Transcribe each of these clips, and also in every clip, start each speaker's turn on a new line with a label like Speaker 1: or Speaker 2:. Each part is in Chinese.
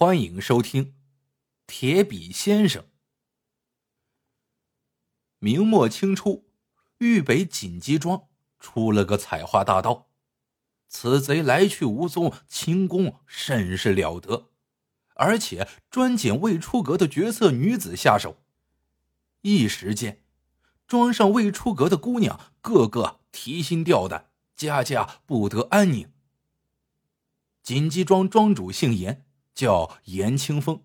Speaker 1: 欢迎收听《铁笔先生》。明末清初，豫北锦鸡庄出了个采花大盗，此贼来去无踪，轻功甚是了得，而且专捡未出阁的绝色女子下手。一时间，庄上未出阁的姑娘个个提心吊胆，家家不得安宁。锦鸡庄庄主姓严。叫严清风。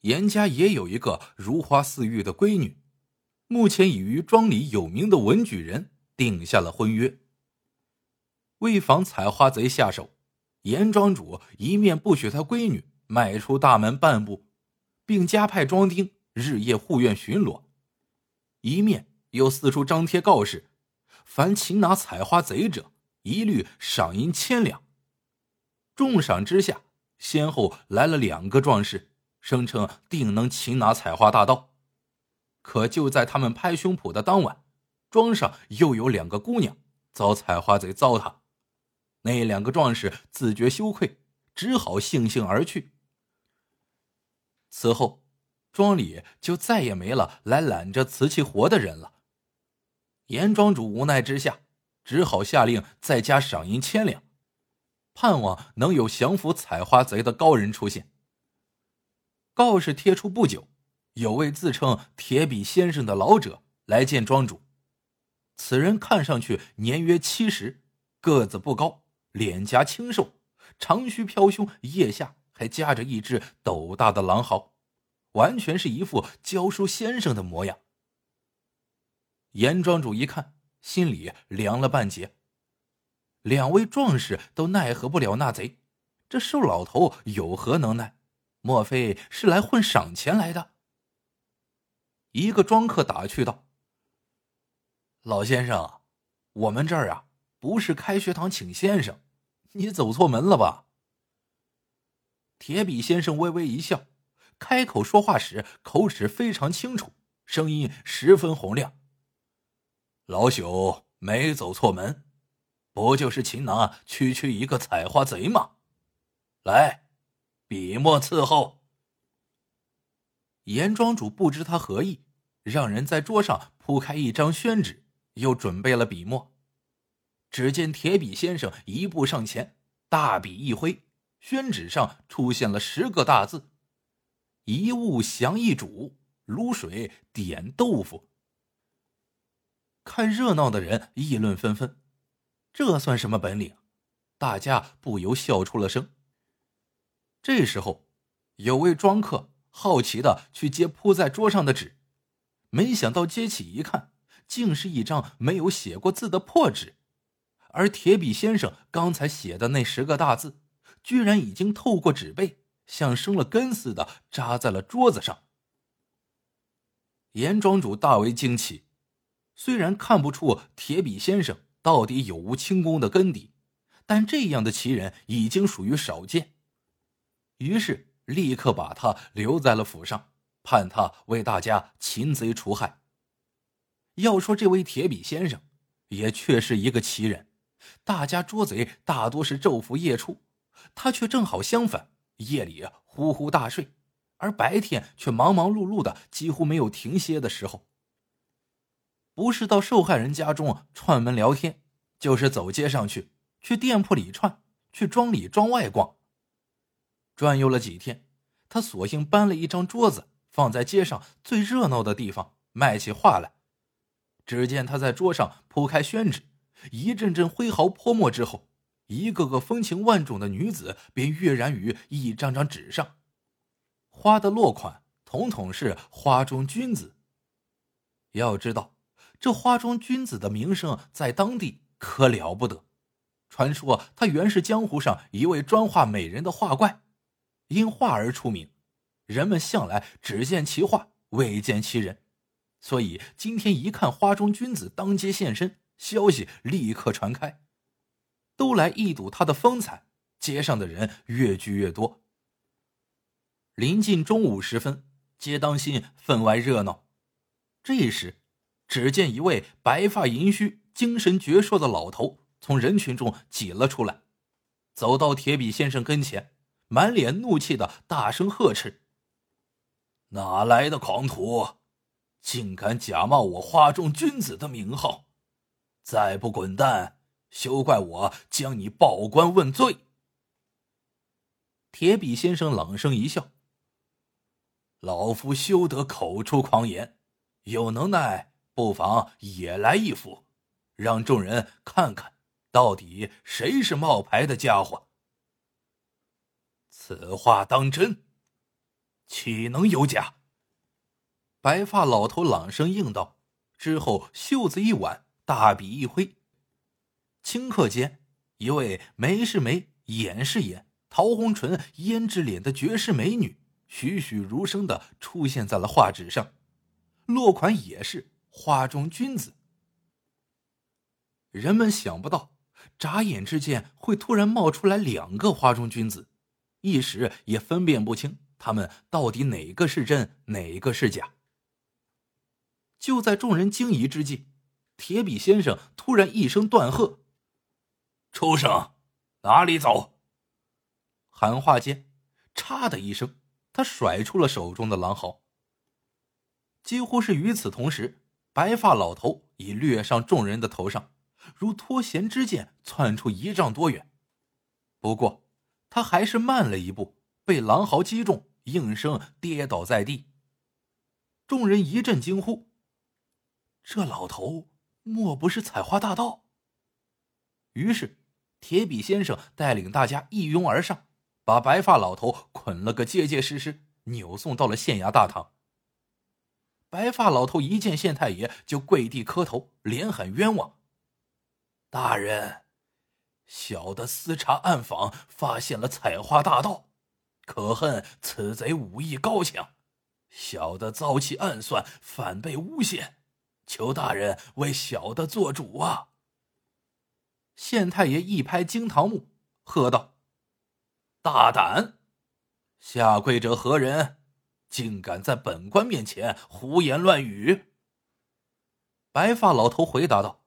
Speaker 1: 严家也有一个如花似玉的闺女，目前已与庄里有名的文举人定下了婚约。为防采花贼下手，严庄主一面不许他闺女迈出大门半步，并加派庄丁日夜护院巡逻，一面又四处张贴告示：凡擒拿采花贼者，一律赏银千两。重赏之下。先后来了两个壮士，声称定能擒拿采花大盗。可就在他们拍胸脯的当晚，庄上又有两个姑娘遭采花贼糟蹋。那两个壮士自觉羞愧，只好悻悻而去。此后，庄里就再也没了来揽着瓷器活的人了。严庄主无奈之下，只好下令再加赏银千两。盼望能有降服采花贼的高人出现。告示贴出不久，有位自称铁笔先生的老者来见庄主。此人看上去年约七十，个子不高，脸颊清瘦，长须飘胸，腋下还夹着一只斗大的狼毫，完全是一副教书先生的模样。严庄主一看，心里凉了半截。两位壮士都奈何不了那贼，这瘦老头有何能耐？莫非是来混赏钱来的？一个庄客打趣道：“老先生，我们这儿啊，不是开学堂请先生，你走错门了吧？”铁笔先生微微一笑，开口说话时口齿非常清楚，声音十分洪亮：“老朽没走错门。”不就是擒拿区区一个采花贼吗？来，笔墨伺候。严庄主不知他何意，让人在桌上铺开一张宣纸，又准备了笔墨。只见铁笔先生一步上前，大笔一挥，宣纸上出现了十个大字：“一物降一主，卤水点豆腐。”看热闹的人议论纷纷。这算什么本领？大家不由笑出了声。这时候，有位庄客好奇的去接铺在桌上的纸，没想到接起一看，竟是一张没有写过字的破纸，而铁笔先生刚才写的那十个大字，居然已经透过纸背，像生了根似的扎在了桌子上。严庄主大为惊奇，虽然看不出铁笔先生。到底有无轻功的根底？但这样的奇人已经属于少见，于是立刻把他留在了府上，盼他为大家擒贼除害。要说这位铁笔先生，也确是一个奇人。大家捉贼大多是昼伏夜出，他却正好相反，夜里呼呼大睡，而白天却忙忙碌碌的，几乎没有停歇的时候。不是到受害人家中串门聊天，就是走街上去，去店铺里串，去庄里庄外逛。转悠了几天，他索性搬了一张桌子放在街上最热闹的地方，卖起画来。只见他在桌上铺开宣纸，一阵阵挥毫泼墨之后，一个个风情万种的女子便跃然于一张张纸上，花的落款统统是花中君子。要知道。这花中君子的名声在当地可了不得，传说他原是江湖上一位专画美人的画怪，因画而出名。人们向来只见其画，未见其人，所以今天一看花中君子当街现身，消息立刻传开，都来一睹他的风采。街上的人越聚越多。临近中午时分，街当心分外热闹。这时。只见一位白发银须、精神矍铄的老头从人群中挤了出来，走到铁笔先生跟前，满脸怒气的大声呵斥：“哪来的狂徒，竟敢假冒我花中君子的名号！再不滚蛋，休怪我将你报官问罪！”铁笔先生冷声一笑：“老夫休得口出狂言，有能耐不妨也来一副，让众人看看，到底谁是冒牌的家伙。此话当真？岂能有假？”白发老头朗声应道，之后袖子一挽，大笔一挥，顷刻间，一位眉是眉，眼是眼。桃红唇、胭脂脸的绝世美女，栩栩如生的出现在了画纸上。落款也是花中君子。人们想不到，眨眼之间会突然冒出来两个花中君子，一时也分辨不清他们到底哪个是真，哪个是假。就在众人惊疑之际，铁笔先生突然一声断喝：“畜生，哪里走！”喊话间，嚓的一声，他甩出了手中的狼嚎。几乎是与此同时，白发老头已掠上众人的头上，如脱弦之箭，窜出一丈多远。不过，他还是慢了一步，被狼嚎击中，应声跌倒在地。众人一阵惊呼：“这老头莫不是采花大盗？”于是，铁笔先生带领大家一拥而上。把白发老头捆了个结结实实，扭送到了县衙大堂。白发老头一见县太爷，就跪地磕头，连喊冤枉。大人，小的私查暗访，发现了采花大盗，可恨此贼武艺高强，小的遭其暗算，反被诬陷，求大人为小的做主啊！县太爷一拍惊堂木，喝道。大胆！下跪者何人？竟敢在本官面前胡言乱语！白发老头回答道：“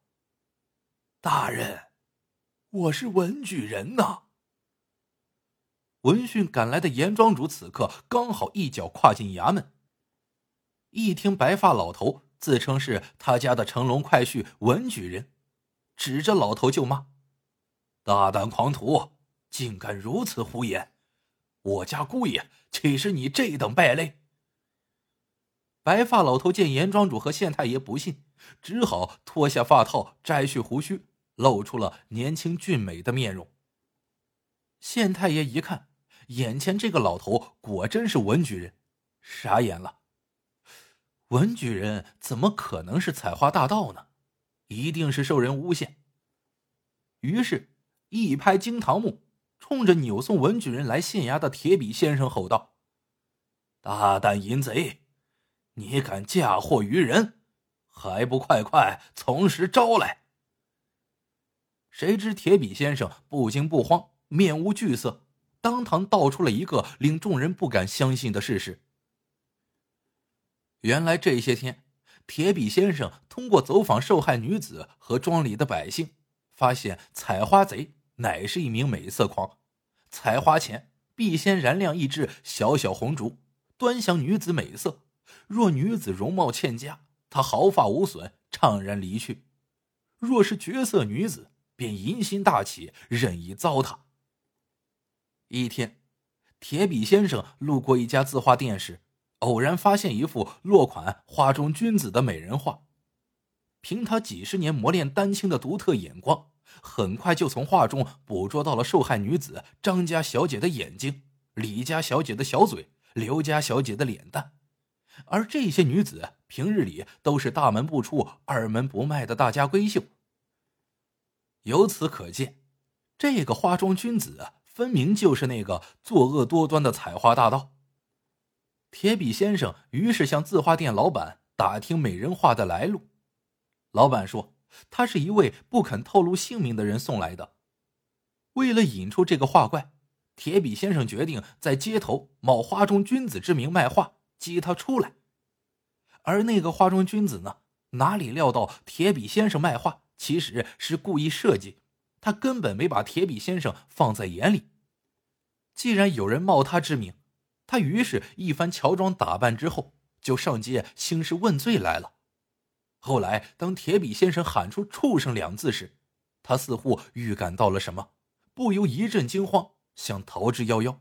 Speaker 1: 大人，我是文举人呐。”闻讯赶来的严庄主此刻刚好一脚跨进衙门，一听白发老头自称是他家的乘龙快婿文举人，指着老头就骂：“大胆狂徒！”竟敢如此胡言！我家姑爷岂是你这等败类？白发老头见严庄主和县太爷不信，只好脱下发套，摘去胡须，露出了年轻俊美的面容。县太爷一看，眼前这个老头果真是文举人，傻眼了。文举人怎么可能是采花大盗呢？一定是受人诬陷。于是，一拍惊堂木。冲着扭送文举人来县衙的铁笔先生吼道：“大胆淫贼，你敢嫁祸于人，还不快快从实招来！”谁知铁笔先生不惊不慌，面无惧色，当堂道出了一个令众人不敢相信的事实：原来这些天，铁笔先生通过走访受害女子和庄里的百姓，发现采花贼。乃是一名美色狂，采花前必先燃亮一支小小红烛，端详女子美色。若女子容貌欠佳，他毫发无损，怅然离去；若是绝色女子，便淫心大起，任意糟蹋。一天，铁笔先生路过一家字画店时，偶然发现一幅落款“画中君子”的美人画。凭他几十年磨练丹青的独特眼光。很快就从画中捕捉到了受害女子张家小姐的眼睛、李家小姐的小嘴、刘家小姐的脸蛋，而这些女子平日里都是大门不出、二门不迈的大家闺秀。由此可见，这个花中君子分明就是那个作恶多端的采花大盗。铁笔先生于是向字画店老板打听美人画的来路，老板说。他是一位不肯透露姓名的人送来的。为了引出这个画怪，铁笔先生决定在街头冒花中君子之名卖画，激他出来。而那个花中君子呢，哪里料到铁笔先生卖画其实是故意设计，他根本没把铁笔先生放在眼里。既然有人冒他之名，他于是一番乔装打扮之后，就上街兴师问罪来了。后来，当铁笔先生喊出“畜生”两字时，他似乎预感到了什么，不由一阵惊慌，想逃之夭夭。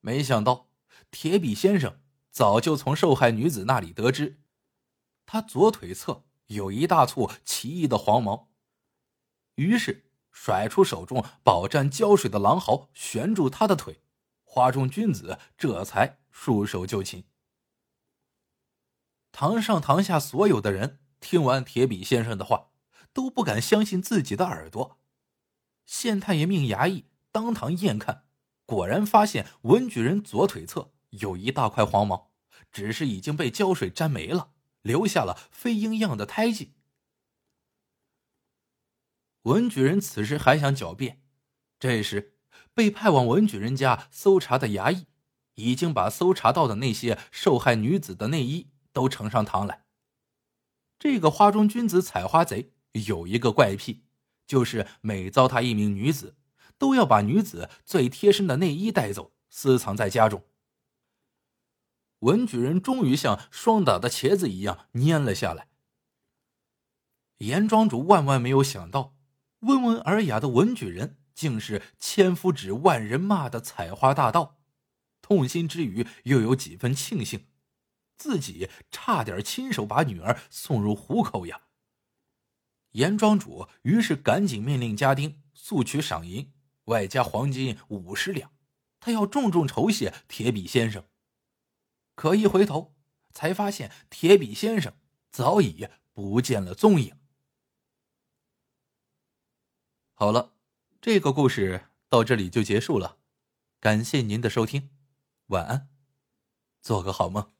Speaker 1: 没想到，铁笔先生早就从受害女子那里得知，他左腿侧有一大簇奇异的黄毛，于是。甩出手中饱蘸胶水的狼毫，悬住他的腿，花中君子这才束手就擒。堂上堂下所有的人听完铁笔先生的话，都不敢相信自己的耳朵。县太爷命衙役当堂验看，果然发现文举人左腿侧有一大块黄毛，只是已经被胶水沾没了，留下了飞鹰样的胎记。文举人此时还想狡辩，这时被派往文举人家搜查的衙役已经把搜查到的那些受害女子的内衣都呈上堂来。这个花中君子采花贼有一个怪癖，就是每糟蹋一名女子，都要把女子最贴身的内衣带走，私藏在家中。文举人终于像霜打的茄子一样蔫了下来。严庄主万万没有想到。温文尔雅的文举人，竟是千夫指、万人骂的采花大盗。痛心之余，又有几分庆幸，自己差点亲手把女儿送入虎口呀。严庄主于是赶紧命令家丁速取赏银，外加黄金五十两，他要重重酬谢铁笔先生。可一回头，才发现铁笔先生早已不见了踪影。好了，这个故事到这里就结束了，感谢您的收听，晚安，做个好梦。